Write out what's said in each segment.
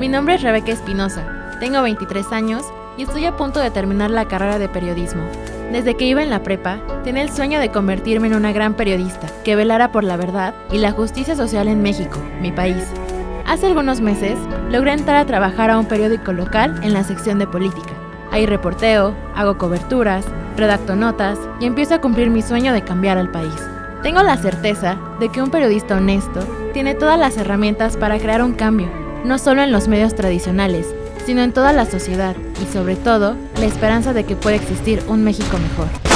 Mi nombre es Rebeca Espinosa, tengo 23 años y estoy a punto de terminar la carrera de periodismo. Desde que iba en la prepa, tenía el sueño de convertirme en una gran periodista que velara por la verdad y la justicia social en México, mi país. Hace algunos meses, logré entrar a trabajar a un periódico local en la sección de política. Ahí reporteo, hago coberturas, redacto notas y empiezo a cumplir mi sueño de cambiar al país. Tengo la certeza de que un periodista honesto tiene todas las herramientas para crear un cambio, no solo en los medios tradicionales, sino en toda la sociedad y sobre todo la esperanza de que pueda existir un México mejor.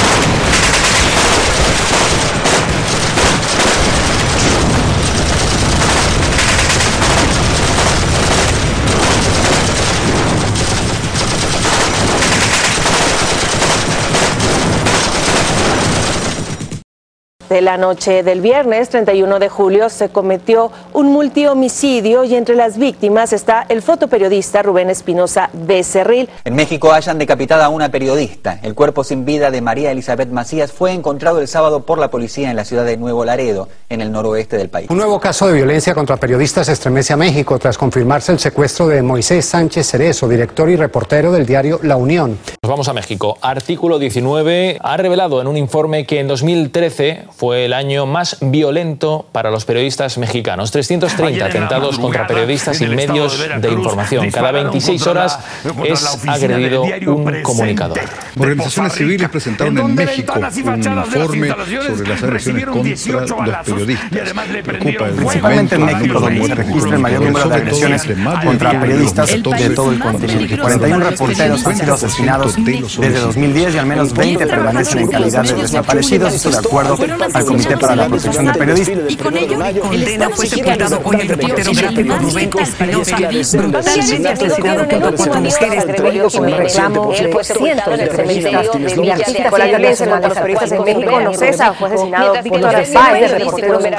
De la noche del viernes 31 de julio se cometió un multihomicidio y entre las víctimas está el fotoperiodista Rubén Espinosa Becerril. En México hayan decapitado a una periodista. El cuerpo sin vida de María Elizabeth Macías fue encontrado el sábado por la policía en la ciudad de Nuevo Laredo, en el noroeste del país. Un nuevo caso de violencia contra periodistas estremece a México tras confirmarse el secuestro de Moisés Sánchez Cerezo, director y reportero del diario La Unión. Nos vamos a México. Artículo 19 ha revelado en un informe que en 2013 fue el año más violento para los periodistas mexicanos. 330 atentados contra periodistas y medios de información. Cada 26 horas es agredido un comunicador. Organizaciones civiles presentaron en México un informe sobre las agresiones contra los periodistas. Preocupa el Principalmente en México, donde se registra el mayor número de agresiones contra periodistas de todo el continente. 41 reporteros han sido asesinados desde 2010 y al menos 20 permanecen en calidad de desaparecidos, esto de acuerdo al Comité para la Protección de Periodistas. Y con ello, el Estado fue sepultado hoy el reportero gráfico Rubén Espinosa, brutalmente asesinado junto con mujeres de periódico en reclamo de cientos de por la violencia contra los periodistas en México no cesa. Fue asesinado Víctor Páez,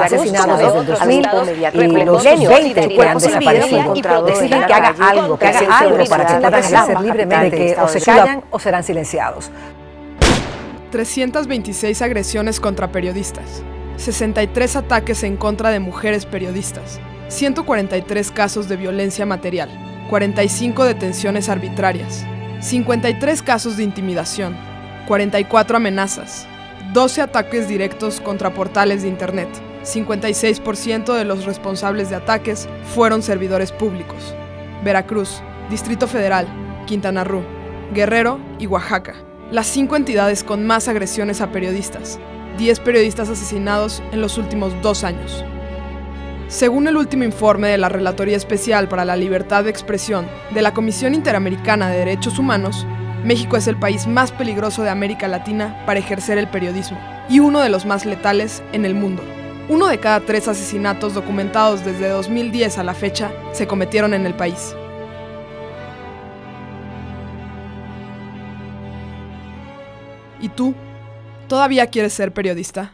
asesinados desde el 2000 y los 20 que han desaparecido exigen que haga algo, que haga algo para que puedan ejercer libremente, que o se callan o serán silenciados. 326 agresiones contra periodistas, 63 ataques en contra de mujeres periodistas, 143 casos de violencia material, 45 detenciones arbitrarias, 53 casos de intimidación, 44 amenazas, 12 ataques directos contra portales de Internet. 56% de los responsables de ataques fueron servidores públicos. Veracruz, Distrito Federal, Quintana Roo, Guerrero y Oaxaca. Las cinco entidades con más agresiones a periodistas. 10 periodistas asesinados en los últimos dos años. Según el último informe de la Relatoría Especial para la Libertad de Expresión de la Comisión Interamericana de Derechos Humanos, México es el país más peligroso de América Latina para ejercer el periodismo y uno de los más letales en el mundo. Uno de cada tres asesinatos documentados desde 2010 a la fecha se cometieron en el país. ¿Y tú? ¿Todavía quieres ser periodista?